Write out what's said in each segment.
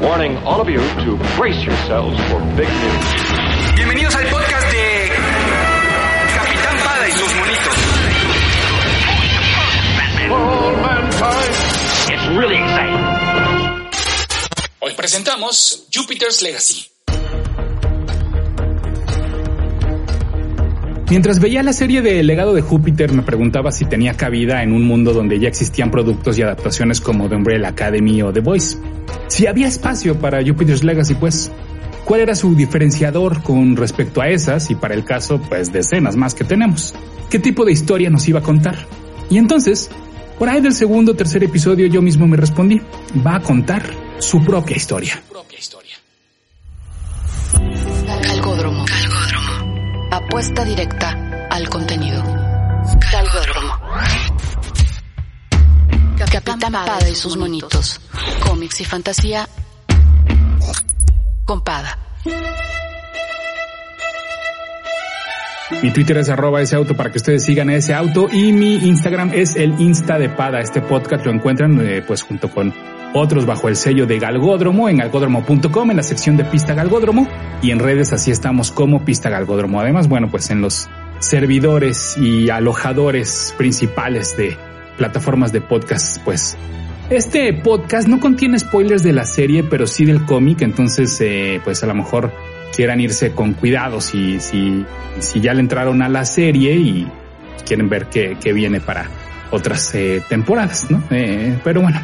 Warning all of you to brace yourselves for big news. Bienvenidos al podcast de Capitán Pada y sus monitos. All mankind. It's really exciting. Hoy presentamos Jupiter's Legacy. Mientras veía la serie de El legado de Júpiter me preguntaba si tenía cabida en un mundo donde ya existían productos y adaptaciones como The Umbrella Academy o The Voice. Si había espacio para Jupiter's Legacy, pues, ¿cuál era su diferenciador con respecto a esas y para el caso, pues, decenas más que tenemos? ¿Qué tipo de historia nos iba a contar? Y entonces, por ahí del segundo o tercer episodio yo mismo me respondí, va a contar su propia historia. Propia historia. Apuesta directa al contenido. Calgódromo. Capitán Pada y sus monitos. Cómics y fantasía. Con Pada. Mi Twitter es arroba ese auto para que ustedes sigan ese auto y mi Instagram es el Insta de Pada. Este podcast lo encuentran eh, pues junto con otros bajo el sello de Galgódromo en galgódromo.com en la sección de Pista Galgódromo y en redes así estamos como Pista Galgódromo. Además, bueno, pues en los servidores y alojadores principales de plataformas de podcast, pues este podcast no contiene spoilers de la serie, pero sí del cómic, entonces eh, pues a lo mejor quieran irse con cuidado si, si, si ya le entraron a la serie y quieren ver qué, qué viene para otras eh, temporadas, ¿no? Eh, pero bueno,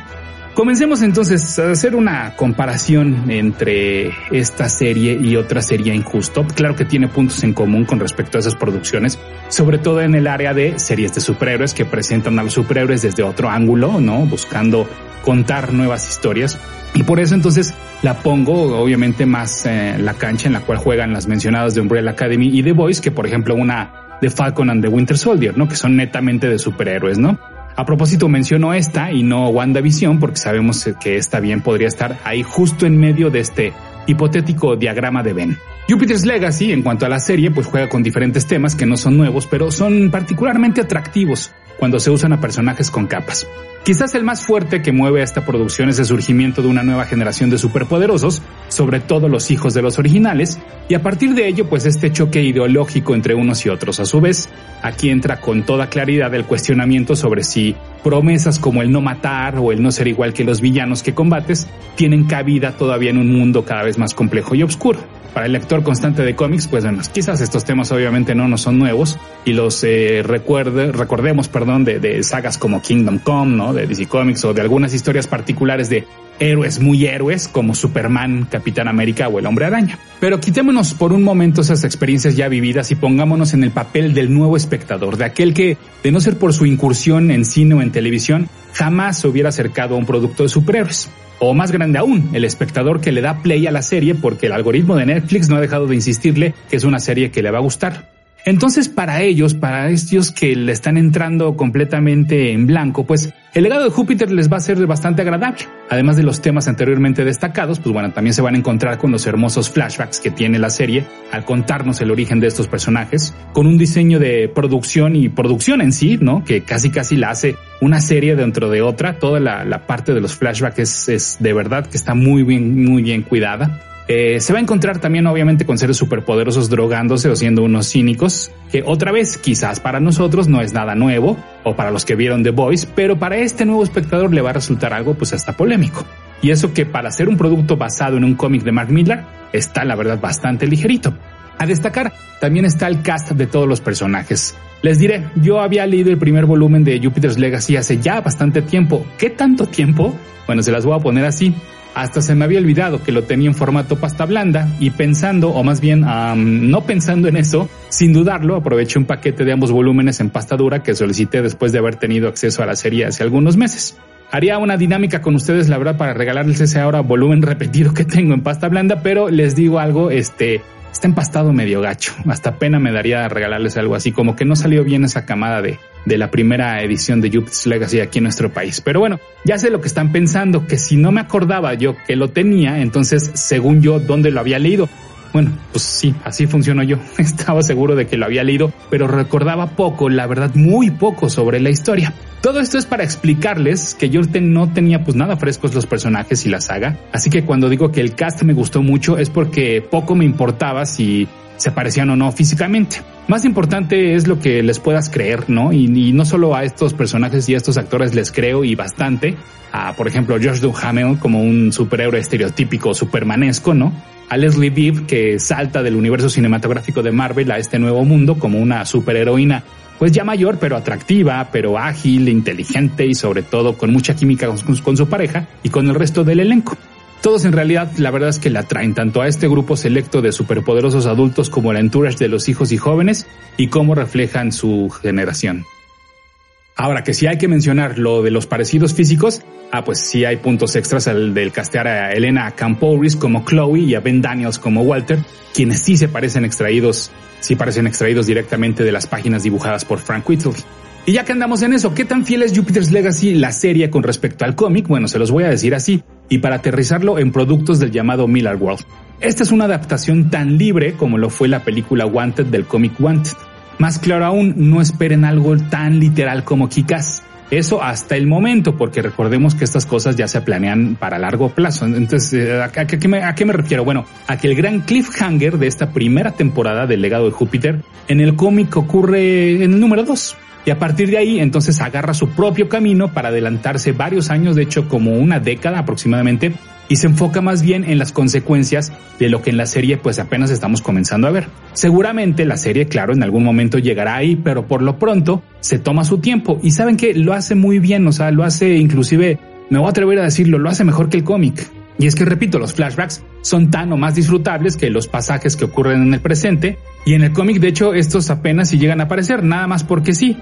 Comencemos entonces a hacer una comparación entre esta serie y otra serie injusto. Claro que tiene puntos en común con respecto a esas producciones, sobre todo en el área de series de superhéroes que presentan a los superhéroes desde otro ángulo, ¿no? Buscando contar nuevas historias. Y por eso entonces la pongo obviamente más eh, la cancha en la cual juegan las mencionadas de Umbrella Academy y The Voice que por ejemplo una de Falcon and the Winter Soldier, ¿no? Que son netamente de superhéroes, ¿no? A propósito, menciono esta y no WandaVision porque sabemos que esta bien podría estar ahí justo en medio de este hipotético diagrama de Venn. Jupiter's Legacy, en cuanto a la serie, pues juega con diferentes temas que no son nuevos, pero son particularmente atractivos cuando se usan a personajes con capas. Quizás el más fuerte que mueve a esta producción es el surgimiento de una nueva generación de superpoderosos, sobre todo los hijos de los originales, y a partir de ello pues este choque ideológico entre unos y otros. A su vez, aquí entra con toda claridad el cuestionamiento sobre si promesas como el no matar o el no ser igual que los villanos que combates tienen cabida todavía en un mundo cada vez más complejo y oscuro. Para el lector constante de cómics, pues bueno, quizás estos temas obviamente no nos son nuevos y los eh, recuerde, recordemos, perdón, de, de sagas como Kingdom Come, ¿no? De DC Comics o de algunas historias particulares de héroes muy héroes como Superman, Capitán América o el Hombre Araña. Pero quitémonos por un momento esas experiencias ya vividas y pongámonos en el papel del nuevo espectador, de aquel que, de no ser por su incursión en cine o en televisión, jamás se hubiera acercado a un producto de superhéroes. O más grande aún, el espectador que le da play a la serie porque el algoritmo de Netflix no ha dejado de insistirle que es una serie que le va a gustar. Entonces, para ellos, para estos que le están entrando completamente en blanco, pues el legado de Júpiter les va a ser bastante agradable. Además de los temas anteriormente destacados, pues bueno, también se van a encontrar con los hermosos flashbacks que tiene la serie al contarnos el origen de estos personajes, con un diseño de producción y producción en sí, ¿no? Que casi casi la hace una serie dentro de otra. Toda la, parte de los flashbacks es de verdad que está muy bien, muy bien cuidada. Eh, se va a encontrar también obviamente con seres superpoderosos drogándose o siendo unos cínicos, que otra vez quizás para nosotros no es nada nuevo, o para los que vieron The Voice, pero para este nuevo espectador le va a resultar algo pues hasta polémico. Y eso que para ser un producto basado en un cómic de Mark Miller está la verdad bastante ligerito. A destacar también está el cast de todos los personajes. Les diré, yo había leído el primer volumen de Jupiter's Legacy hace ya bastante tiempo. ¿Qué tanto tiempo? Bueno, se las voy a poner así. Hasta se me había olvidado que lo tenía en formato pasta blanda y pensando, o más bien no pensando en eso, sin dudarlo, aproveché un paquete de ambos volúmenes en pasta dura que solicité después de haber tenido acceso a la serie hace algunos meses. Haría una dinámica con ustedes, la verdad, para regalarles ese ahora volumen repetido que tengo en pasta blanda, pero les digo algo, este, está empastado medio gacho. Hasta pena me daría regalarles algo así, como que no salió bien esa camada de, de la primera edición de Jupiter's Legacy aquí en nuestro país. Pero bueno, ya sé lo que están pensando, que si no me acordaba yo que lo tenía, entonces, según yo, ¿dónde lo había leído? Bueno, pues sí, así funcionó yo. Estaba seguro de que lo había leído, pero recordaba poco, la verdad, muy poco sobre la historia. Todo esto es para explicarles que yo no tenía pues nada frescos los personajes y la saga, así que cuando digo que el cast me gustó mucho es porque poco me importaba si se parecían o no físicamente. Más importante es lo que les puedas creer, ¿no? Y, no solo a estos personajes y a estos actores les creo y bastante. A, por ejemplo, Josh Duhamel como un superhéroe estereotípico supermanesco, ¿no? A Leslie Bibb que salta del universo cinematográfico de Marvel a este nuevo mundo como una superheroína pues ya mayor, pero atractiva, pero ágil, inteligente y sobre todo con mucha química con, su pareja y con el resto del elenco. Todos en realidad la verdad es que la atraen tanto a este grupo selecto de superpoderosos adultos como el entourage de los hijos y jóvenes y cómo reflejan su generación. Ahora que si hay que mencionar lo de los parecidos físicos, ah pues sí hay puntos extras al del castear a Elena Camporis como Chloe y a Ben Daniels como Walter, quienes sí se parecen extraídos, sí parecen extraídos directamente de las páginas dibujadas por Frank Whittle. Y ya que andamos en eso, ¿qué tan fiel es Jupiter's Legacy la serie con respecto al cómic? Bueno, se los voy a decir así, y para aterrizarlo en productos del llamado Miller World. Esta es una adaptación tan libre como lo fue la película Wanted del cómic Wanted. Más claro aún, no esperen algo tan literal como Kikas. Eso hasta el momento, porque recordemos que estas cosas ya se planean para largo plazo. Entonces, eh, ¿a, qué me, ¿a, qué me, refiero? Bueno, a que el gran cliffhanger de esta primera temporada del legado de Júpiter en el cómic ocurre en el número 2 y a partir de ahí entonces agarra su propio camino para adelantarse varios años, de hecho como una década aproximadamente, y se enfoca más bien en las consecuencias de lo que en la serie pues apenas estamos comenzando a ver. Seguramente la serie, claro, en algún momento llegará ahí, pero por lo pronto se toma su tiempo y saben que lo hace muy bien, o sea, lo hace inclusive, me voy a atrever a decirlo, lo hace mejor que el cómic. Y es que, repito, los flashbacks son tan o más disfrutables que los pasajes que ocurren en el presente, y en el cómic, de hecho, estos apenas si llegan a aparecer, nada más porque sí.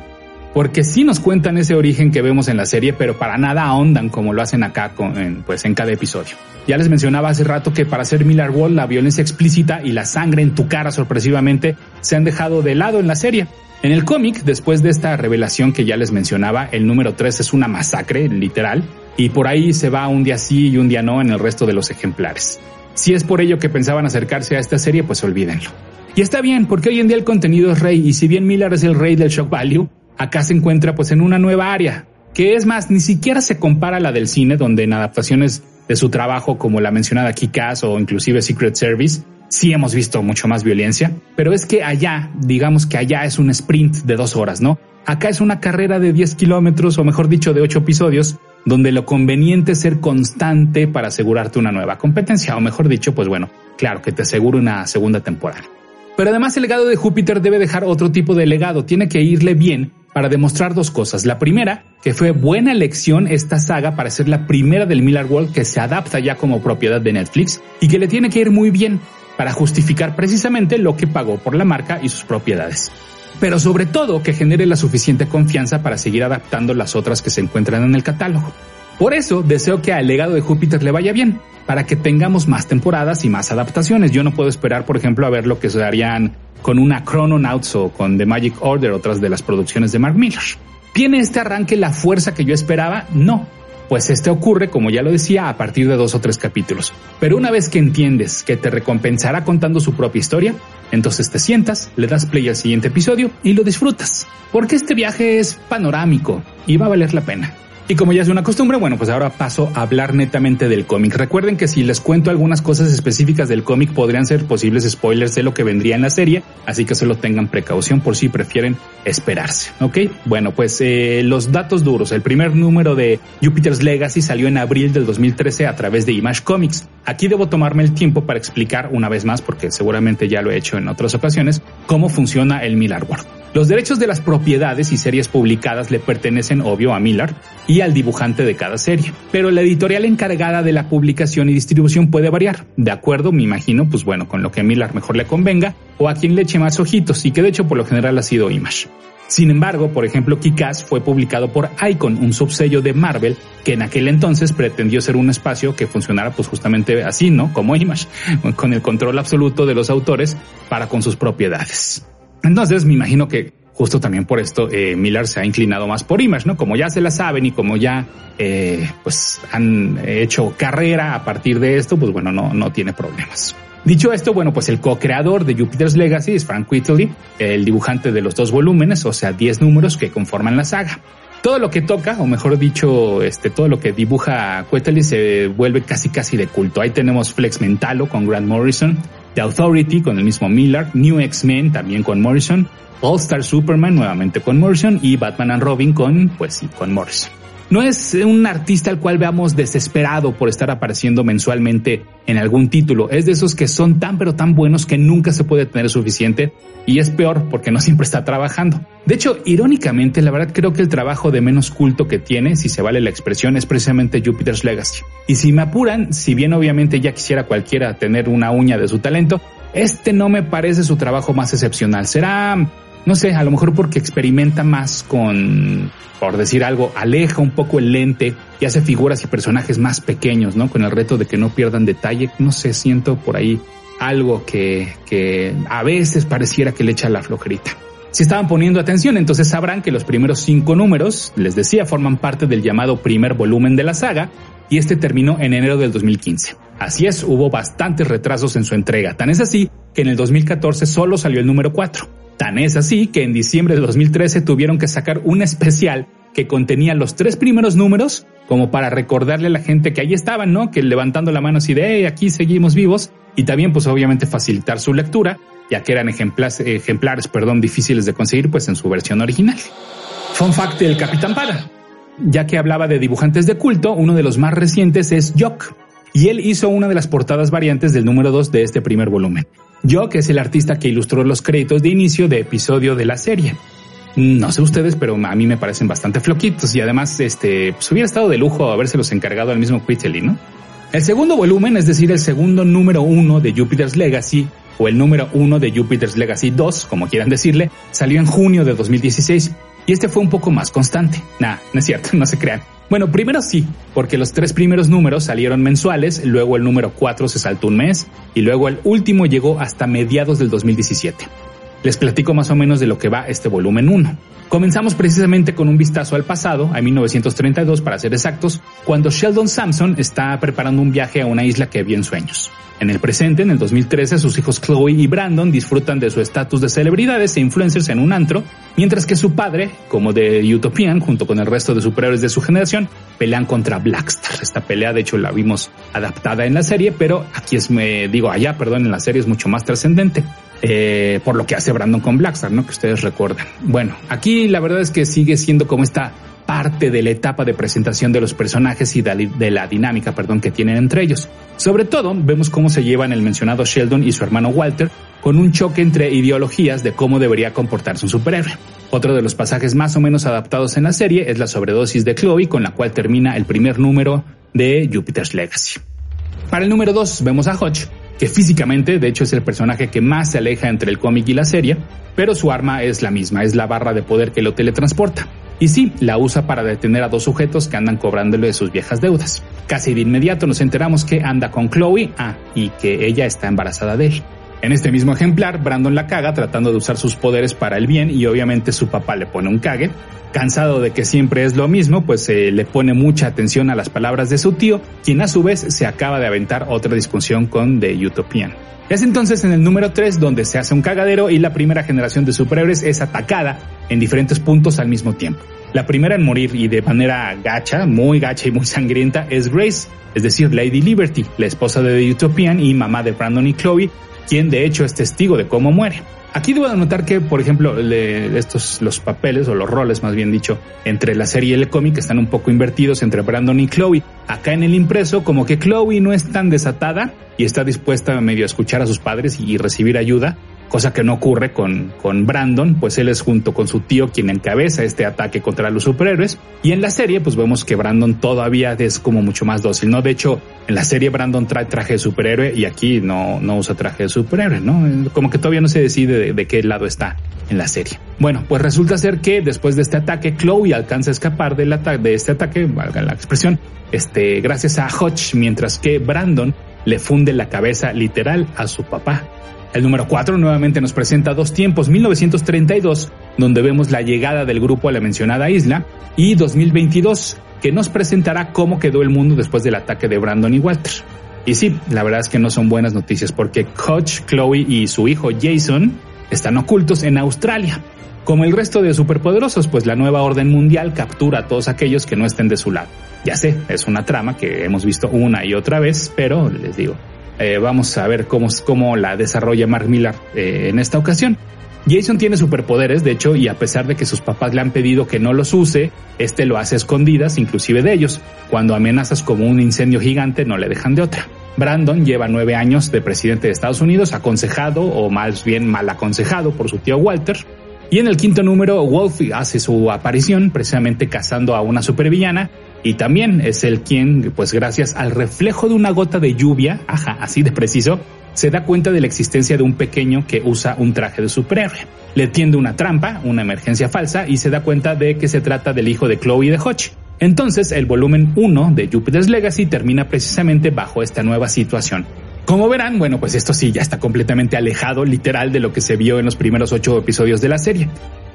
Porque sí nos cuentan ese origen que vemos en la serie, pero para nada ahondan como lo hacen acá en, pues en cada episodio. Ya les mencionaba hace rato que para hacer Miller World la violencia explícita y la sangre en tu cara sorpresivamente se han dejado de lado en la serie. En el cómic, después de esta revelación que ya les mencionaba, el número 3 es una masacre, literal, y por ahí se va un día sí y un día no en el resto de los ejemplares. Si es por ello que pensaban acercarse a esta serie, pues olvídenlo. Y está bien, porque hoy en día el contenido es rey, y si bien Miller es el rey del shock value, acá se encuentra pues en una nueva área, que es más, ni siquiera se compara a la del cine, donde en adaptaciones de su trabajo como la mencionada Kikas o inclusive Secret Service, sí hemos visto mucho más violencia, pero es que allá, digamos que allá es un sprint de dos horas, ¿no? Acá es una carrera de 10 kilómetros, o mejor dicho, de 8 episodios, donde lo conveniente es ser constante para asegurarte una nueva competencia, o mejor dicho, pues bueno, claro que te aseguro una segunda temporada. Pero además el legado de Júpiter debe dejar otro tipo de legado, tiene que irle bien para demostrar dos cosas. La primera, que fue buena elección esta saga para ser la primera del Miller World que se adapta ya como propiedad de Netflix y que le tiene que ir muy bien para justificar precisamente lo que pagó por la marca y sus propiedades. Pero sobre todo que genere la suficiente confianza para seguir adaptando las otras que se encuentran en el catálogo. Por eso deseo que al legado de Júpiter le vaya bien, para que tengamos más temporadas y más adaptaciones. Yo no puedo esperar, por ejemplo, a ver lo que se harían con una Chrononauts o con The Magic Order, otras de las producciones de Mark Miller. ¿Tiene este arranque la fuerza que yo esperaba? No. Pues este ocurre, como ya lo decía, a partir de dos o tres capítulos. Pero una vez que entiendes que te recompensará contando su propia historia, entonces te sientas, le das play al siguiente episodio y lo disfrutas. Porque este viaje es panorámico y va a valer la pena. Y como ya es una costumbre, bueno, pues ahora paso a hablar netamente del cómic. Recuerden que si les cuento algunas cosas específicas del cómic podrían ser posibles spoilers de lo que vendría en la serie, así que solo tengan precaución por si prefieren esperarse, ¿ok? Bueno, pues eh, los datos duros. El primer número de Jupiter's Legacy salió en abril del 2013 a través de Image Comics. Aquí debo tomarme el tiempo para explicar una vez más, porque seguramente ya lo he hecho en otras ocasiones, cómo funciona el Miller World. Los derechos de las propiedades y series publicadas le pertenecen obvio a Miller y al dibujante de cada serie, pero la editorial encargada de la publicación y distribución puede variar, de acuerdo, me imagino, pues bueno, con lo que a Miller mejor le convenga o a quien le eche más ojitos y que de hecho por lo general ha sido Image. Sin embargo, por ejemplo, Kikaz fue publicado por Icon, un subsello de Marvel que en aquel entonces pretendió ser un espacio que funcionara pues justamente así, ¿no? Como Image, con el control absoluto de los autores para con sus propiedades. Entonces me imagino que justo también por esto eh, Miller se ha inclinado más por Image, ¿no? Como ya se la saben y como ya eh, pues han hecho carrera a partir de esto, pues bueno, no, no tiene problemas. Dicho esto, bueno, pues el co-creador de Jupiter's Legacy es Frank Whiteley, el dibujante de los dos volúmenes, o sea, 10 números que conforman la saga. Todo lo que toca, o mejor dicho, este, todo lo que dibuja Whiteley se vuelve casi casi de culto. Ahí tenemos Flex Mentalo con Grant Morrison, The Authority con el mismo Miller, New X-Men también con Morrison, All Star Superman nuevamente con Morrison y Batman and Robin con, pues sí, con Morrison. No es un artista al cual veamos desesperado por estar apareciendo mensualmente en algún título. Es de esos que son tan pero tan buenos que nunca se puede tener suficiente y es peor porque no siempre está trabajando. De hecho, irónicamente, la verdad creo que el trabajo de menos culto que tiene, si se vale la expresión, es precisamente Jupiter's Legacy. Y si me apuran, si bien obviamente ya quisiera cualquiera tener una uña de su talento, este no me parece su trabajo más excepcional. Será no sé, a lo mejor porque experimenta más con, por decir algo, aleja un poco el lente y hace figuras y personajes más pequeños, ¿no? Con el reto de que no pierdan detalle. No sé, siento por ahí algo que, que a veces pareciera que le echa la flojerita. Si estaban poniendo atención, entonces sabrán que los primeros cinco números, les decía, forman parte del llamado primer volumen de la saga y este terminó en enero del 2015. Así es, hubo bastantes retrasos en su entrega, tan es así que en el 2014 solo salió el número 4. Tan es así que en diciembre de 2013 tuvieron que sacar un especial que contenía los tres primeros números como para recordarle a la gente que ahí estaban, ¿no? Que levantando la mano así de, aquí seguimos vivos y también pues obviamente facilitar su lectura, ya que eran ejemplares, ejemplares perdón, difíciles de conseguir pues en su versión original. Fun fact del Capitán Pada. Ya que hablaba de dibujantes de culto, uno de los más recientes es Jock, y él hizo una de las portadas variantes del número 2 de este primer volumen. Yo, que es el artista que ilustró los créditos de inicio de episodio de la serie. No sé ustedes, pero a mí me parecen bastante floquitos y además, este, pues hubiera estado de lujo habérselos encargado al mismo Quitely, ¿no? El segundo volumen, es decir, el segundo número uno de Jupiter's Legacy, o el número uno de Jupiter's Legacy 2, como quieran decirle, salió en junio de 2016 y este fue un poco más constante. Nah, no es cierto, no se crean. Bueno, primero sí, porque los tres primeros números salieron mensuales, luego el número 4 se saltó un mes y luego el último llegó hasta mediados del 2017. Les platico más o menos de lo que va este volumen 1. Comenzamos precisamente con un vistazo al pasado, a 1932 para ser exactos, cuando Sheldon Sampson está preparando un viaje a una isla que vio en sueños. En el presente, en el 2013, sus hijos Chloe y Brandon disfrutan de su estatus de celebridades e influencers en un antro, mientras que su padre, como de Utopian, junto con el resto de superhéroes de su generación, pelean contra Blackstar. Esta pelea, de hecho, la vimos adaptada en la serie, pero aquí es, me digo, allá, perdón, en la serie es mucho más trascendente. Eh, por lo que hace Brandon con Blackstar, ¿no? Que ustedes recuerdan. Bueno, aquí la verdad es que sigue siendo como esta parte de la etapa de presentación de los personajes y de la dinámica, perdón, que tienen entre ellos. Sobre todo, vemos cómo se llevan el mencionado Sheldon y su hermano Walter con un choque entre ideologías de cómo debería comportarse un superhéroe. Otro de los pasajes más o menos adaptados en la serie es la sobredosis de Chloe, con la cual termina el primer número de Jupiter's Legacy. Para el número 2 vemos a Hodge, que físicamente de hecho es el personaje que más se aleja entre el cómic y la serie, pero su arma es la misma, es la barra de poder que lo teletransporta. Y sí, la usa para detener a dos sujetos que andan cobrándole de sus viejas deudas. Casi de inmediato nos enteramos que anda con Chloe, ah, y que ella está embarazada de él. En este mismo ejemplar, Brandon la caga tratando de usar sus poderes para el bien y obviamente su papá le pone un cague. Cansado de que siempre es lo mismo, pues se le pone mucha atención a las palabras de su tío, quien a su vez se acaba de aventar otra discusión con The Utopian. Es entonces en el número 3 donde se hace un cagadero y la primera generación de superhéroes es atacada en diferentes puntos al mismo tiempo. La primera en morir y de manera gacha, muy gacha y muy sangrienta es Grace, es decir, Lady Liberty, la esposa de The Utopian y mamá de Brandon y Chloe, quien de hecho es testigo de cómo muere. Aquí debo notar que, por ejemplo, estos, los papeles o los roles, más bien dicho, entre la serie y el cómic están un poco invertidos entre Brandon y Chloe. Acá en el impreso, como que Chloe no es tan desatada y está dispuesta a medio escuchar a sus padres y recibir ayuda, cosa que no ocurre con, con Brandon, pues él es junto con su tío quien encabeza este ataque contra los superhéroes. Y en la serie, pues vemos que Brandon todavía es como mucho más dócil, ¿no? De hecho, en la serie Brandon trae traje de superhéroe y aquí no, no usa traje de superhéroe, ¿no? Como que todavía no se decide de, qué lado está en la serie. Bueno, pues resulta ser que después de este ataque, Chloe alcanza a escapar del de este ataque, valga la expresión, este, gracias a Hodge, mientras que Brandon le funde la cabeza literal a su papá. El número 4 nuevamente nos presenta dos tiempos, 1932, donde vemos la llegada del grupo a la mencionada isla, y 2022, que nos presentará cómo quedó el mundo después del ataque de Brandon y Walter. Y sí, la verdad es que no son buenas noticias porque Coach, Chloe y su hijo Jason están ocultos en Australia. Como el resto de superpoderosos, pues la nueva orden mundial captura a todos aquellos que no estén de su lado. Ya sé, es una trama que hemos visto una y otra vez, pero les digo, eh, vamos a ver cómo, cómo la desarrolla Mark Millar eh, en esta ocasión. Jason tiene superpoderes, de hecho, y a pesar de que sus papás le han pedido que no los use, este lo hace a escondidas, inclusive de ellos. Cuando amenazas como un incendio gigante, no le dejan de otra. Brandon lleva nueve años de presidente de Estados Unidos, aconsejado o más bien mal aconsejado por su tío Walter. Y en el quinto número, Wolfie hace su aparición precisamente cazando a una supervillana y también es el quien, pues gracias al reflejo de una gota de lluvia, ajá, así de preciso, se da cuenta de la existencia de un pequeño que usa un traje de superhéroe. Le tiende una trampa, una emergencia falsa, y se da cuenta de que se trata del hijo de Chloe y de Hodge. Entonces, el volumen 1 de Jupiter's Legacy termina precisamente bajo esta nueva situación. Como verán, bueno, pues esto sí ya está completamente alejado literal de lo que se vio en los primeros ocho episodios de la serie.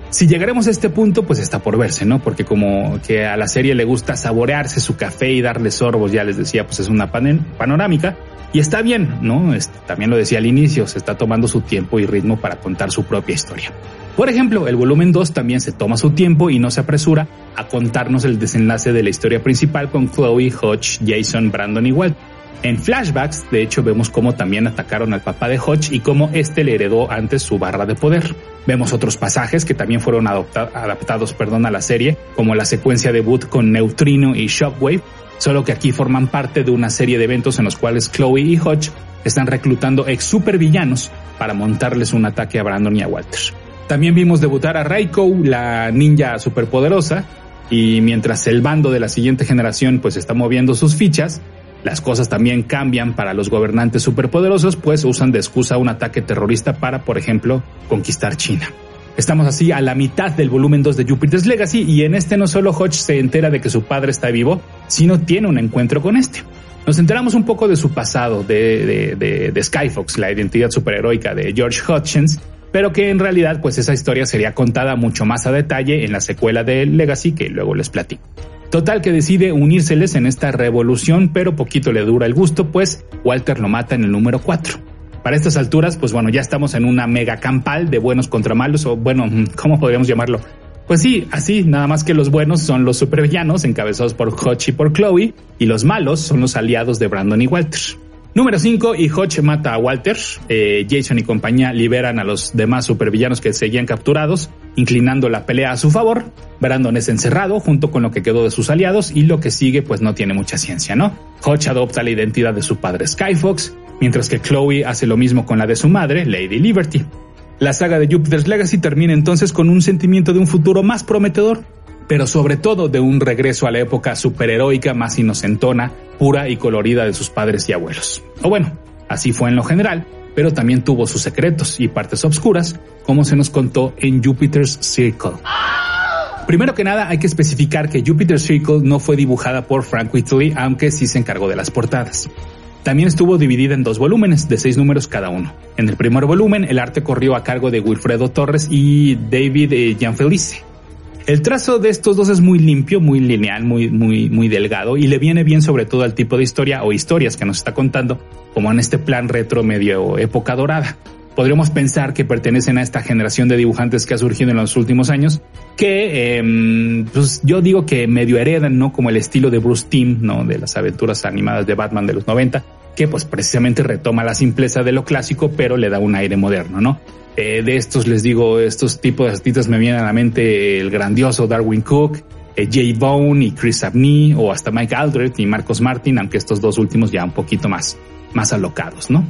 Si llegaremos a este punto, pues está por verse, ¿no? Porque como que a la serie le gusta saborearse su café y darle sorbos, ya les decía, pues es una panorámica. Y está bien, ¿no? también lo decía al inicio, se está tomando su tiempo y ritmo para contar su propia historia. Por ejemplo, el volumen 2 también se toma su tiempo y no se apresura a contarnos el desenlace de la historia principal con Chloe, Hodge, Jason, Brandon y Walt. En flashbacks, de hecho, vemos cómo también atacaron al papá de Hodge y cómo éste le heredó antes su barra de poder. Vemos otros pasajes que también fueron adaptados perdón, a la serie, como la secuencia debut con Neutrino y Shockwave, solo que aquí forman parte de una serie de eventos en los cuales Chloe y Hodge están reclutando ex supervillanos para montarles un ataque a Brandon y a Walter. También vimos debutar a Raiko, la ninja superpoderosa, y mientras el bando de la siguiente generación pues está moviendo sus fichas, las cosas también cambian para los gobernantes superpoderosos, pues usan de excusa un ataque terrorista para, por ejemplo, conquistar China. Estamos así a la mitad del volumen 2 de Jupiter's Legacy y en este no solo Hodge se entera de que su padre está vivo, sino tiene un encuentro con este. Nos enteramos un poco de su pasado, de, de, Skyfox, la identidad superheroica de George Hutchins, pero que en realidad pues esa historia sería contada mucho más a detalle en la secuela de Legacy que luego les platico. Total que decide unírseles en esta revolución, pero poquito le dura el gusto, pues Walter lo mata en el número 4. Para estas alturas, pues bueno, ya estamos en una mega campal de buenos contra malos, o bueno, ¿cómo podríamos llamarlo? Pues sí, así, nada más que los buenos son los supervillanos encabezados por Hodge y por Chloe, y los malos son los aliados de Brandon y Walter. Número 5, y Hodge mata a Walter. Eh, Jason y compañía liberan a los demás supervillanos que seguían capturados, inclinando la pelea a su favor. Brandon es encerrado junto con lo que quedó de sus aliados y lo que sigue pues no tiene mucha ciencia, ¿no? Hodge adopta la identidad de su padre Skyfox, mientras que Chloe hace lo mismo con la de su madre, Lady Liberty. La saga de Jupiter's Legacy termina entonces con un sentimiento de un futuro más prometedor, pero sobre todo de un regreso a la época superheroica más inocentona, pura y colorida de sus padres y abuelos. O bueno, así fue en lo general, pero también tuvo sus secretos y partes oscuras, como se nos contó en Jupiter's Circle. Primero que nada, hay que especificar que Jupiter's Circle no fue dibujada por Frank Whitley, aunque sí se encargó de las portadas. También estuvo dividida en dos volúmenes de seis números cada uno. En el primer volumen, el arte corrió a cargo de Wilfredo Torres y David eh, Gianfelice. El trazo de estos dos es muy limpio, muy lineal, muy, muy, muy delgado y le viene bien sobre todo al tipo de historia o historias que nos está contando, como en este plan retro medio época dorada. Podríamos pensar que pertenecen a esta generación de dibujantes que ha surgido en los últimos años, que eh, pues yo digo que medio heredan, ¿no? Como el estilo de Bruce Timm, ¿no? De las aventuras animadas de Batman de los 90, que pues precisamente retoma la simpleza de lo clásico, pero le da un aire moderno, ¿no? Eh, de estos les digo, estos tipos de artistas me vienen a la mente el grandioso Darwin Cook, eh, Jay Bone y Chris Abney, o hasta Mike Aldred y Marcos Martin, aunque estos dos últimos ya un poquito más, más alocados, ¿no?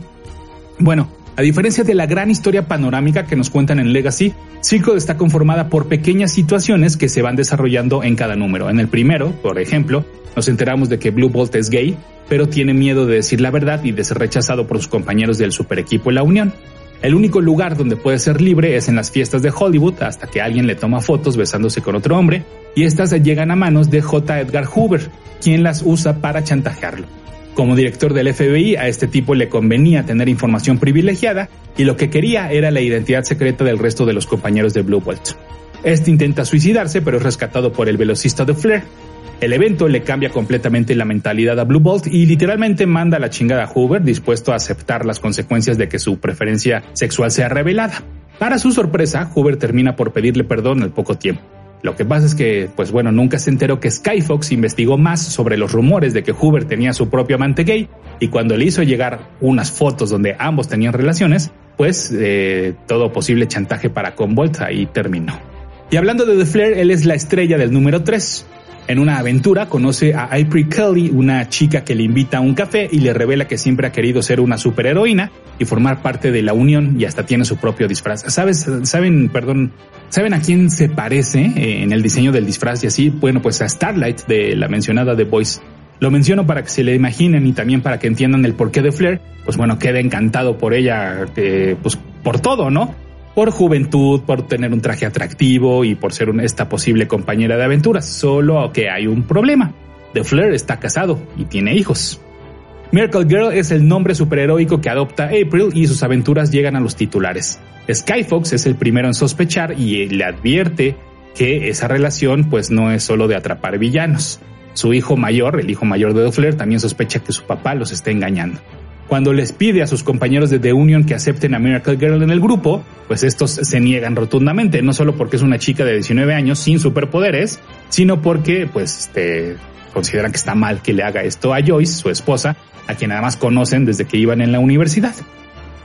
Bueno, a diferencia de la gran historia panorámica que nos cuentan en Legacy, Circle está conformada por pequeñas situaciones que se van desarrollando en cada número. En el primero, por ejemplo, nos enteramos de que Blue Bolt es gay, pero tiene miedo de decir la verdad y de ser rechazado por sus compañeros del super equipo La Unión. El único lugar donde puede ser libre es en las fiestas de Hollywood hasta que alguien le toma fotos besándose con otro hombre y estas llegan a manos de J. Edgar Hoover, quien las usa para chantajearlo. Como director del FBI, a este tipo le convenía tener información privilegiada y lo que quería era la identidad secreta del resto de los compañeros de Blue Bolt. Este intenta suicidarse, pero es rescatado por el velocista de Flair. El evento le cambia completamente la mentalidad a Blue Bolt y literalmente manda a la chingada a Hoover dispuesto a aceptar las consecuencias de que su preferencia sexual sea revelada. Para su sorpresa, Hoover termina por pedirle perdón al poco tiempo. Lo que pasa es que, pues bueno, nunca se enteró que Skyfox investigó más sobre los rumores de que Hoover tenía su propio amante gay y cuando le hizo llegar unas fotos donde ambos tenían relaciones, pues eh, todo posible chantaje para Convolt ahí terminó. Y hablando de The Flair, él es la estrella del número 3. En una aventura conoce a April Kelly, una chica que le invita a un café y le revela que siempre ha querido ser una superheroína y formar parte de la Unión y hasta tiene su propio disfraz. ¿Sabes? ¿Saben, perdón, saben a quién se parece eh, en el diseño del disfraz y así? Bueno, pues a Starlight de la mencionada The Voice. Lo menciono para que se le imaginen y también para que entiendan el porqué de Flair. Pues bueno, queda encantado por ella, eh, pues por todo, ¿no? Por juventud, por tener un traje atractivo y por ser esta posible compañera de aventuras. Solo que hay un problema. The Flair está casado y tiene hijos. Miracle Girl es el nombre superheroico que adopta April y sus aventuras llegan a los titulares. Skyfox es el primero en sospechar y le advierte que esa relación pues no es solo de atrapar villanos. Su hijo mayor, el hijo mayor de The Flair, también sospecha que su papá los está engañando. Cuando les pide a sus compañeros de The Union que acepten a Miracle Girl en el grupo, pues estos se niegan rotundamente, no solo porque es una chica de 19 años sin superpoderes, sino porque pues este, consideran que está mal que le haga esto a Joyce, su esposa, a quien además conocen desde que iban en la universidad.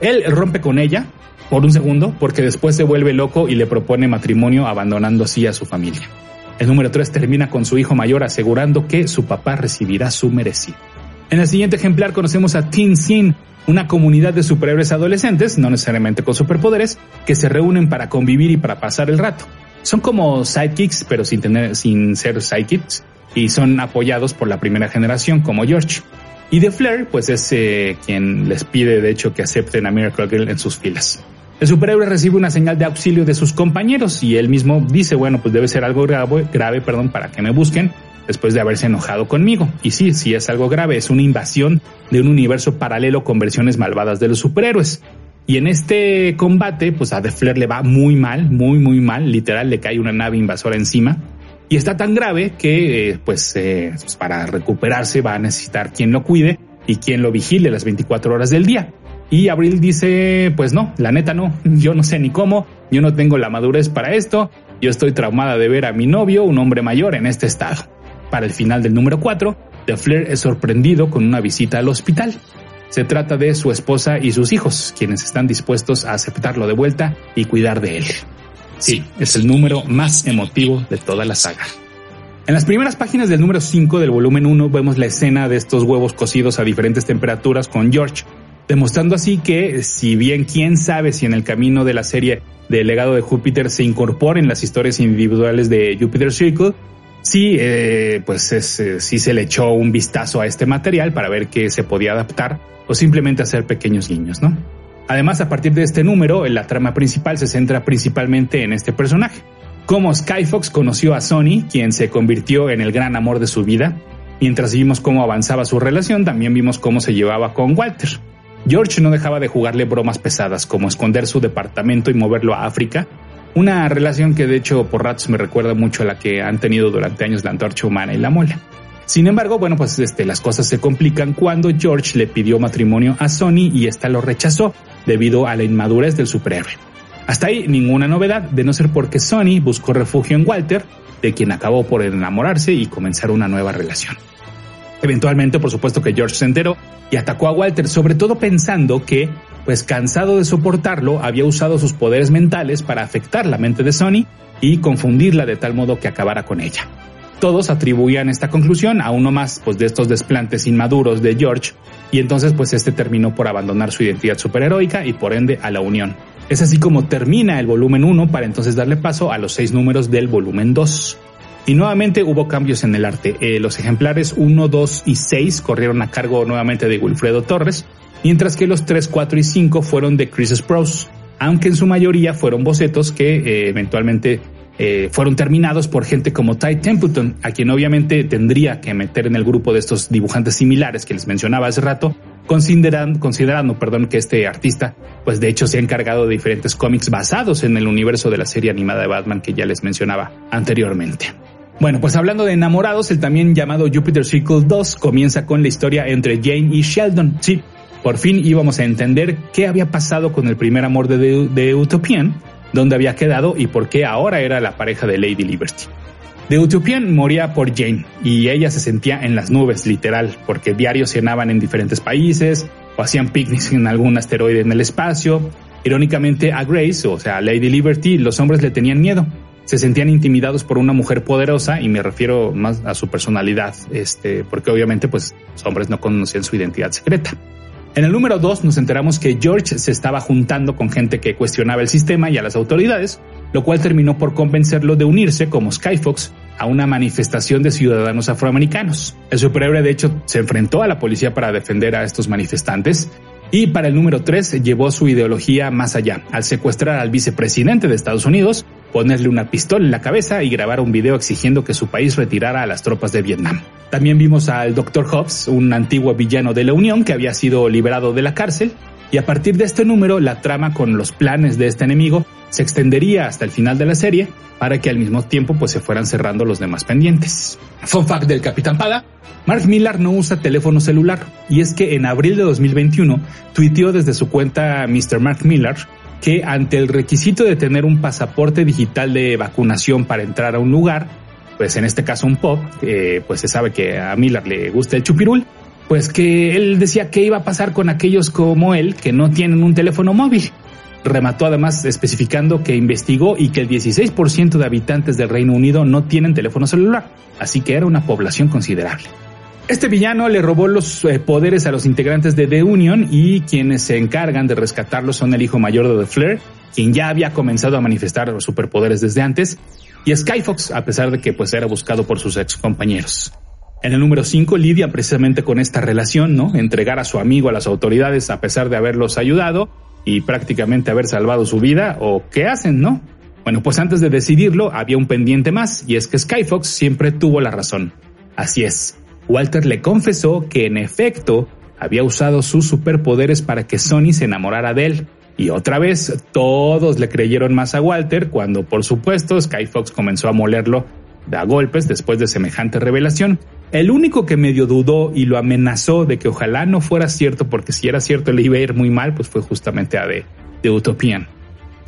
Él rompe con ella por un segundo porque después se vuelve loco y le propone matrimonio abandonando así a su familia. El número 3 termina con su hijo mayor asegurando que su papá recibirá su merecido. En el siguiente ejemplar conocemos a Teen Sin, una comunidad de superhéroes adolescentes, no necesariamente con superpoderes, que se reúnen para convivir y para pasar el rato. Son como sidekicks, pero sin tener, sin ser sidekicks, y son apoyados por la primera generación, como George. Y The Flair, pues es eh, quien les pide, de hecho, que acepten a Miracle Girl en sus filas. El superhéroe recibe una señal de auxilio de sus compañeros y él mismo dice, bueno, pues debe ser algo grave, grave perdón, para que me busquen después de haberse enojado conmigo. Y sí, sí es algo grave, es una invasión de un universo paralelo con versiones malvadas de los superhéroes. Y en este combate, pues a The Flair le va muy mal, muy, muy mal. Literal, le cae una nave invasora encima. Y está tan grave que, eh, pues, eh, pues, para recuperarse va a necesitar quien lo cuide y quien lo vigile las 24 horas del día. Y Abril dice, pues no, la neta no, yo no sé ni cómo, yo no tengo la madurez para esto, yo estoy traumada de ver a mi novio, un hombre mayor, en este estado. Para el final del número 4, The Flair es sorprendido con una visita al hospital. Se trata de su esposa y sus hijos, quienes están dispuestos a aceptarlo de vuelta y cuidar de él. Sí, es el número más emotivo de toda la saga. En las primeras páginas del número 5 del volumen 1 vemos la escena de estos huevos cocidos a diferentes temperaturas con George, demostrando así que si bien quién sabe si en el camino de la serie de legado de Júpiter se incorporen las historias individuales de Jupiter Circle, sí, eh, pues es, eh, sí se le echó un vistazo a este material para ver qué se podía adaptar o simplemente hacer pequeños guiños, ¿no? Además, a partir de este número, la trama principal se centra principalmente en este personaje. Cómo Skyfox conoció a Sony, quien se convirtió en el gran amor de su vida. Mientras vimos cómo avanzaba su relación, también vimos cómo se llevaba con Walter. George no dejaba de jugarle bromas pesadas, como esconder su departamento y moverlo a África, una relación que de hecho por ratos me recuerda mucho a la que han tenido durante años la antorcha humana y la mola. Sin embargo, bueno, pues este, las cosas se complican cuando George le pidió matrimonio a Sony y esta lo rechazó debido a la inmadurez del superhéroe. Hasta ahí ninguna novedad, de no ser porque Sony buscó refugio en Walter, de quien acabó por enamorarse y comenzar una nueva relación. Eventualmente, por supuesto que George se enteró y atacó a Walter, sobre todo pensando que pues cansado de soportarlo, había usado sus poderes mentales para afectar la mente de Sony y confundirla de tal modo que acabara con ella. Todos atribuían esta conclusión a uno más pues, de estos desplantes inmaduros de George, y entonces pues este terminó por abandonar su identidad superheroica y por ende a la unión. Es así como termina el volumen 1 para entonces darle paso a los seis números del volumen 2. Y nuevamente hubo cambios en el arte. Eh, los ejemplares 1, 2 y 6 corrieron a cargo nuevamente de Wilfredo Torres, mientras que los 3, 4 y 5 fueron de Chris Sprouse, aunque en su mayoría fueron bocetos que eh, eventualmente eh, fueron terminados por gente como Ty Templeton, a quien obviamente tendría que meter en el grupo de estos dibujantes similares que les mencionaba hace rato, considerando, perdón, que este artista, pues de hecho se ha encargado de diferentes cómics basados en el universo de la serie animada de Batman que ya les mencionaba anteriormente. Bueno, pues hablando de enamorados, el también llamado Jupiter Circle 2 comienza con la historia entre Jane y Sheldon. Sí, por fin íbamos a entender qué había pasado con el primer amor de, de Utopian, dónde había quedado y por qué ahora era la pareja de Lady Liberty. The Utopian moría por Jane y ella se sentía en las nubes, literal, porque diarios cenaban en diferentes países o hacían picnics en algún asteroide en el espacio. Irónicamente a Grace, o sea, a Lady Liberty, los hombres le tenían miedo. Se sentían intimidados por una mujer poderosa y me refiero más a su personalidad, este, porque obviamente pues los hombres no conocían su identidad secreta. En el número 2 nos enteramos que George se estaba juntando con gente que cuestionaba el sistema y a las autoridades, lo cual terminó por convencerlo de unirse como Skyfox a una manifestación de ciudadanos afroamericanos. El superhéroe de hecho se enfrentó a la policía para defender a estos manifestantes y para el número 3 llevó su ideología más allá, al secuestrar al vicepresidente de Estados Unidos, ponerle una pistola en la cabeza y grabar un video exigiendo que su país retirara a las tropas de Vietnam. También vimos al Dr. Hobbs, un antiguo villano de la Unión que había sido liberado de la cárcel, y a partir de este número la trama con los planes de este enemigo se extendería hasta el final de la serie para que al mismo tiempo pues se fueran cerrando los demás pendientes. Fun fact del Capitán Pada, Mark Millar no usa teléfono celular y es que en abril de 2021 tuiteó desde su cuenta Mr. Mark Millar que ante el requisito de tener un pasaporte digital de vacunación para entrar a un lugar, pues en este caso un pop, pues se sabe que a Miller le gusta el chupirul, pues que él decía que iba a pasar con aquellos como él que no tienen un teléfono móvil. Remató además especificando que investigó y que el 16% de habitantes del Reino Unido no tienen teléfono celular, así que era una población considerable. Este villano le robó los eh, poderes a los integrantes de The Union y quienes se encargan de rescatarlos son el hijo mayor de The Flare, quien ya había comenzado a manifestar los superpoderes desde antes, y Skyfox, a pesar de que pues era buscado por sus ex compañeros. En el número 5 lidia precisamente con esta relación, ¿no? Entregar a su amigo a las autoridades a pesar de haberlos ayudado y prácticamente haber salvado su vida, o qué hacen, ¿no? Bueno, pues antes de decidirlo había un pendiente más, y es que Skyfox siempre tuvo la razón. Así es, Walter le confesó que en efecto había usado sus superpoderes para que Sony se enamorara de él. Y otra vez, todos le creyeron más a Walter cuando, por supuesto, Skyfox comenzó a molerlo a golpes después de semejante revelación. El único que medio dudó y lo amenazó de que ojalá no fuera cierto, porque si era cierto le iba a ir muy mal, pues fue justamente a de, de Utopian.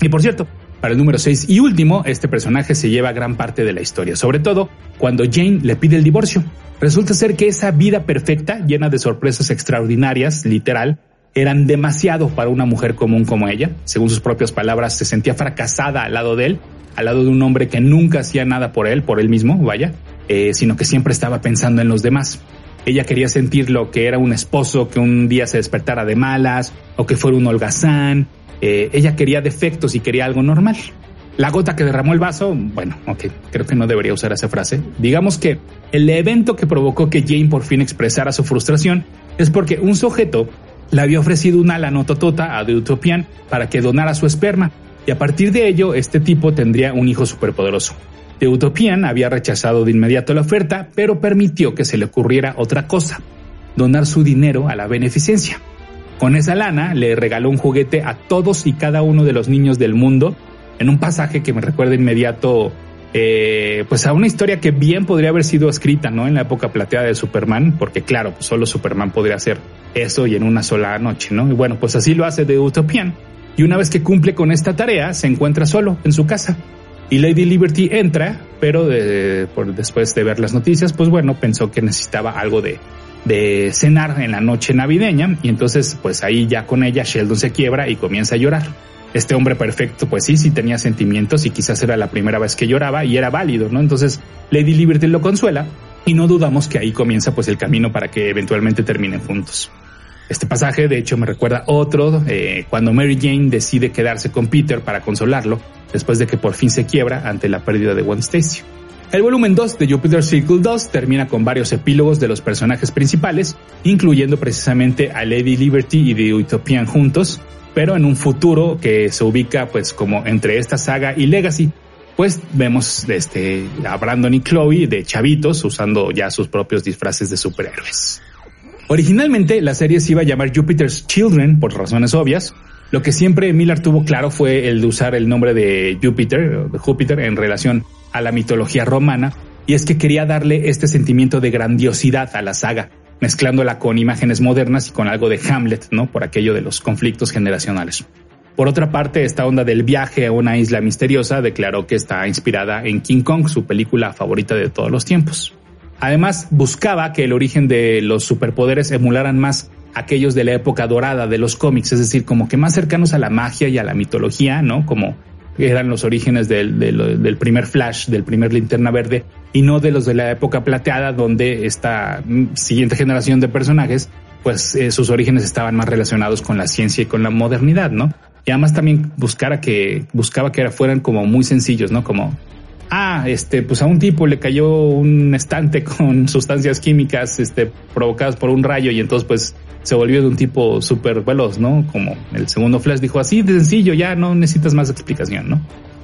Y por cierto, para el número 6 y último, este personaje se lleva gran parte de la historia, sobre todo cuando Jane le pide el divorcio. Resulta ser que esa vida perfecta, llena de sorpresas extraordinarias, literal, eran demasiado para una mujer común como ella. Según sus propias palabras, se sentía fracasada al lado de él, al lado de un hombre que nunca hacía nada por él, por él mismo, vaya, eh, sino que siempre estaba pensando en los demás. Ella quería sentir lo que era un esposo que un día se despertara de malas o que fuera un holgazán, eh, ella quería defectos y quería algo normal. La gota que derramó el vaso, bueno, ok, creo que no debería usar esa frase. Digamos que el evento que provocó que Jane por fin expresara su frustración es porque un sujeto le había ofrecido una lanototota a The Utopian para que donara su esperma, y a partir de ello este tipo tendría un hijo superpoderoso. The Utopian había rechazado de inmediato la oferta, pero permitió que se le ocurriera otra cosa, donar su dinero a la beneficencia. Con esa lana le regaló un juguete a todos y cada uno de los niños del mundo en un pasaje que me recuerda inmediato eh, pues a una historia que bien podría haber sido escrita, ¿no? En la época plateada de Superman, porque claro, pues solo Superman podría hacer eso y en una sola noche, ¿no? Y bueno, pues así lo hace de Utopian. Y una vez que cumple con esta tarea, se encuentra solo en su casa. Y Lady Liberty entra, pero por, después de ver las noticias, pues bueno, pensó que necesitaba algo de, de cenar en la noche navideña y entonces pues ahí ya con ella Sheldon se quiebra y comienza a llorar. Este hombre perfecto pues sí, sí tenía sentimientos y quizás era la primera vez que lloraba y era válido, ¿no? Entonces Lady Liberty lo consuela y no dudamos que ahí comienza pues el camino para que eventualmente terminen juntos. Este pasaje de hecho me recuerda otro eh, cuando Mary Jane decide quedarse con Peter para consolarlo después de que por fin se quiebra ante la pérdida de Gwen Stacy. El volumen 2 de Jupiter Circle 2 termina con varios epílogos de los personajes principales, incluyendo precisamente a Lady Liberty y The Utopian juntos, pero en un futuro que se ubica pues como entre esta saga y Legacy. Pues vemos este, a Brandon y Chloe de chavitos usando ya sus propios disfraces de superhéroes. Originalmente la serie se iba a llamar Jupiter's Children por razones obvias. Lo que siempre Miller tuvo claro fue el de usar el nombre de Jupiter, de Júpiter en relación a la mitología romana, y es que quería darle este sentimiento de grandiosidad a la saga, mezclándola con imágenes modernas y con algo de Hamlet, ¿no? Por aquello de los conflictos generacionales. Por otra parte, esta onda del viaje a una isla misteriosa declaró que está inspirada en King Kong, su película favorita de todos los tiempos. Además, buscaba que el origen de los superpoderes emularan más aquellos de la época dorada de los cómics, es decir, como que más cercanos a la magia y a la mitología, ¿no? Como eran los orígenes del, del, primer Flash, del primer Linterna Verde, y no de los de la época plateada, donde esta siguiente generación de personajes, pues eh, sus orígenes estaban más relacionados con la ciencia y con la modernidad, ¿no? Y además también buscara que, buscaba que fueran como muy sencillos, ¿no? Como, ah, este, pues a un tipo le cayó un estante con sustancias químicas, este, provocadas por un rayo y entonces pues se volvió de un tipo súper veloz, ¿no? Como el segundo Flash dijo, así de sencillo, ya no necesitas más explicación, ¿no?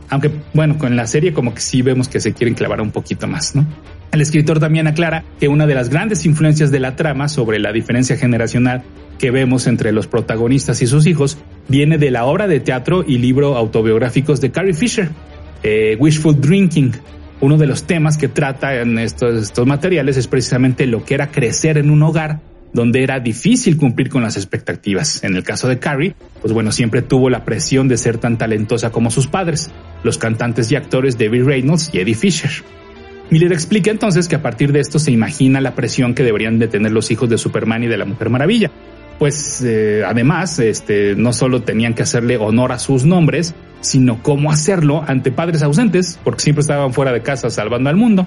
Aunque, bueno, con la serie como que sí vemos que se quieren clavar un poquito más, ¿no? El escritor también aclara que una de las grandes influencias de la trama sobre la diferencia generacional que vemos entre los protagonistas y sus hijos viene de la obra de teatro y libro autobiográficos de Carrie Fisher, eh, Wishful Drinking. Uno de los temas que trata en estos, estos materiales es precisamente lo que era crecer en un hogar donde era difícil cumplir con las expectativas. En el caso de Carrie, pues bueno, siempre tuvo la presión de ser tan talentosa como sus padres, los cantantes y actores David Reynolds y Eddie Fisher. Miller explica entonces que a partir de esto se imagina la presión que deberían de tener los hijos de Superman y de la Mujer Maravilla. Pues eh, además, este, no solo tenían que hacerle honor a sus nombres, sino cómo hacerlo ante padres ausentes, porque siempre estaban fuera de casa salvando al mundo.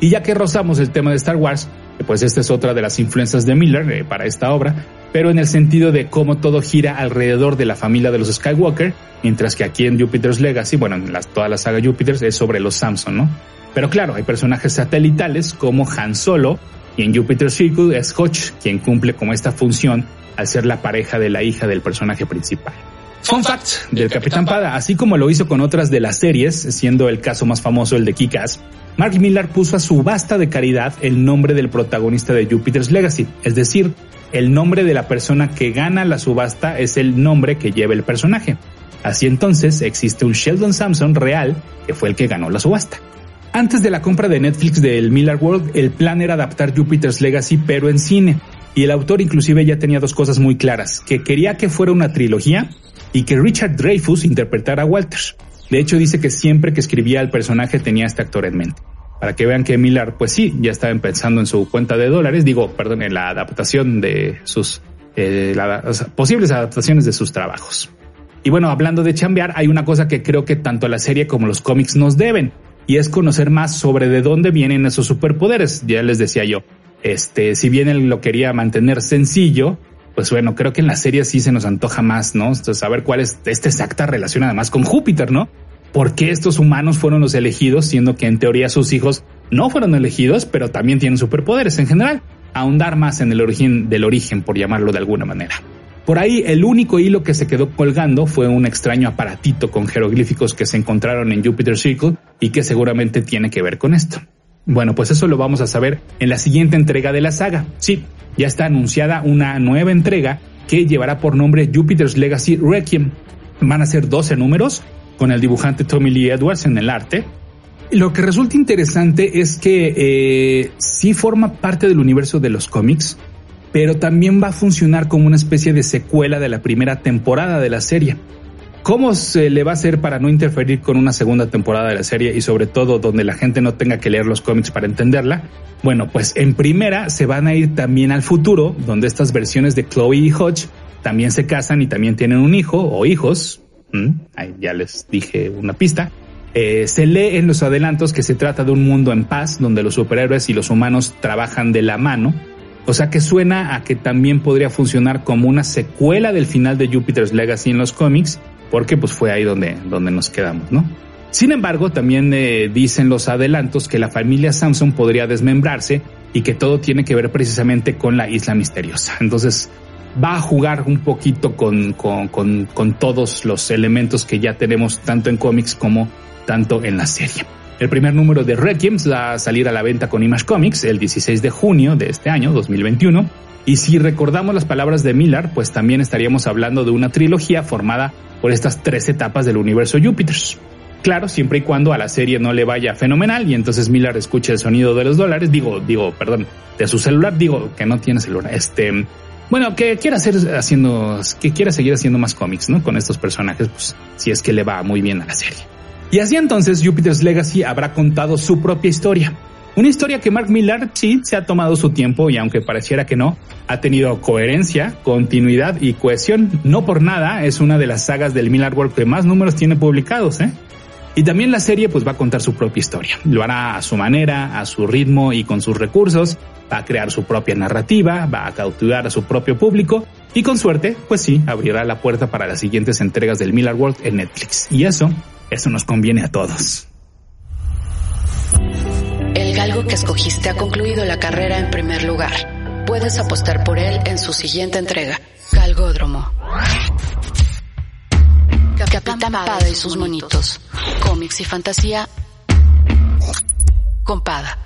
Y ya que rozamos el tema de Star Wars, pues esta es otra de las influencias de Miller eh, para esta obra, pero en el sentido de cómo todo gira alrededor de la familia de los Skywalker, mientras que aquí en Jupiter's Legacy, bueno, en toda la saga Jupiter es sobre los Samson, ¿no? Pero claro, hay personajes satelitales como Han Solo, y en Jupiter Circle es Hotch quien cumple como esta función al ser la pareja de la hija del personaje principal. Fun fact del Capitán Pada, así como lo hizo con otras de las series, siendo el caso más famoso el de Kikas, Mark Millar puso a subasta de caridad el nombre del protagonista de Jupiter's Legacy, es decir, el nombre de la persona que gana la subasta es el nombre que lleva el personaje. Así entonces existe un Sheldon Sampson real que fue el que ganó la subasta. Antes de la compra de Netflix del Miller World, el plan era adaptar Jupiter's Legacy pero en cine. Y el autor inclusive ya tenía dos cosas muy claras, que quería que fuera una trilogía y que Richard Dreyfus interpretara a Walter. De hecho, dice que siempre que escribía al personaje tenía este actor en mente. Para que vean que Miller, pues sí, ya estaba pensando en su cuenta de dólares, digo, perdón, en la adaptación de sus eh, posibles adaptaciones de sus trabajos. Y bueno, hablando de chambear, hay una cosa que creo que tanto la serie como los cómics nos deben, y es conocer más sobre de dónde vienen esos superpoderes. Ya les decía yo, este, si bien él lo quería mantener sencillo, pues bueno, creo que en la serie sí se nos antoja más, ¿no? saber cuál es esta exacta relación además con Júpiter, ¿no? ¿Por qué estos humanos fueron los elegidos, siendo que en teoría sus hijos no fueron elegidos, pero también tienen superpoderes en general? Ahondar más en el origen del origen, por llamarlo de alguna manera. Por ahí, el único hilo que se quedó colgando fue un extraño aparatito con jeroglíficos que se encontraron en Jupiter Circle y que seguramente tiene que ver con esto. Bueno, pues eso lo vamos a saber en la siguiente entrega de la saga. Sí, ya está anunciada una nueva entrega que llevará por nombre Jupiter's Legacy Requiem. Van a ser 12 números con el dibujante Tommy Lee Edwards en el arte. Lo que resulta interesante es que eh, sí forma parte del universo de los cómics, pero también va a funcionar como una especie de secuela de la primera temporada de la serie. ¿Cómo se le va a hacer para no interferir con una segunda temporada de la serie y sobre todo donde la gente no tenga que leer los cómics para entenderla? Bueno, pues en primera se van a ir también al futuro, donde estas versiones de Chloe y Hodge también se casan y también tienen un hijo o hijos. Ahí ya les dije una pista. Eh, se lee en los adelantos que se trata de un mundo en paz, donde los superhéroes y los humanos trabajan de la mano. O sea que suena a que también podría funcionar como una secuela del final de Jupiter's Legacy en los cómics porque pues fue ahí donde, donde nos quedamos, ¿no? Sin embargo, también eh, dicen los adelantos que la familia Samson podría desmembrarse y que todo tiene que ver precisamente con la isla misteriosa. Entonces, va a jugar un poquito con, con, con, con todos los elementos que ya tenemos tanto en cómics como tanto en la serie. El primer número de Requiem va a salir a la venta con Image Comics el 16 de junio de este año, 2021. Y si recordamos las palabras de Miller, pues también estaríamos hablando de una trilogía formada por estas tres etapas del universo Júpiter. Claro, siempre y cuando a la serie no le vaya fenomenal y entonces Miller escuche el sonido de los dólares, digo, digo, perdón, de su celular, digo que no tiene celular, este, bueno, que quiera hacer haciendo, que quiera seguir haciendo más cómics, ¿no? Con estos personajes, pues si es que le va muy bien a la serie. Y así entonces Jupiter's Legacy habrá contado su propia historia. Una historia que Mark Millar sí se ha tomado su tiempo y aunque pareciera que no, ha tenido coherencia, continuidad y cohesión. No por nada es una de las sagas del Millar World que más números tiene publicados, ¿eh? Y también la serie pues va a contar su propia historia. Lo hará a su manera, a su ritmo y con sus recursos. Va a crear su propia narrativa, va a cautivar a su propio público y con suerte, pues sí, abrirá la puerta para las siguientes entregas del Miller World en Netflix. Y eso, eso nos conviene a todos. El galgo que escogiste ha concluido la carrera en primer lugar. Puedes apostar por él en su siguiente entrega. Galgódromo. Capitán Pada y sus monitos. Cómics y fantasía. Con Pada.